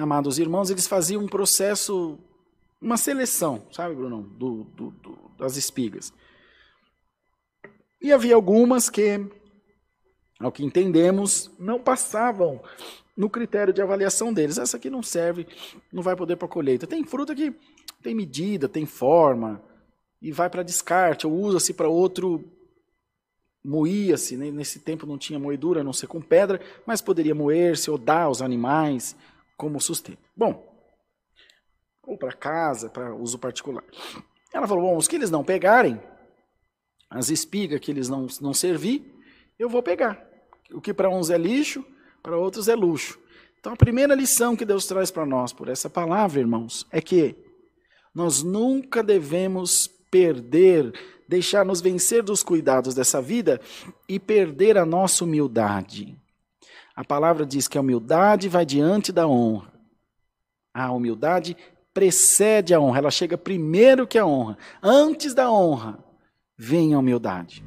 amados irmãos, eles faziam um processo, uma seleção, sabe, Bruno, do, do, do, das espigas. E havia algumas que, ao que entendemos, não passavam no critério de avaliação deles. Essa aqui não serve, não vai poder para colheita. Tem fruta que tem medida, tem forma, e vai para descarte, ou usa-se para outro moía-se, né? nesse tempo não tinha moedura, a não ser com pedra, mas poderia moer-se ou dar aos animais como sustento. Bom, ou para casa, para uso particular. Ela falou: bom, os que eles não pegarem, as espigas que eles não, não servir, eu vou pegar. O que para uns é lixo, para outros é luxo. Então a primeira lição que Deus traz para nós por essa palavra, irmãos, é que nós nunca devemos perder deixar-nos vencer dos cuidados dessa vida e perder a nossa humildade. A palavra diz que a humildade vai diante da honra. A humildade precede a honra, ela chega primeiro que a honra. Antes da honra, vem a humildade.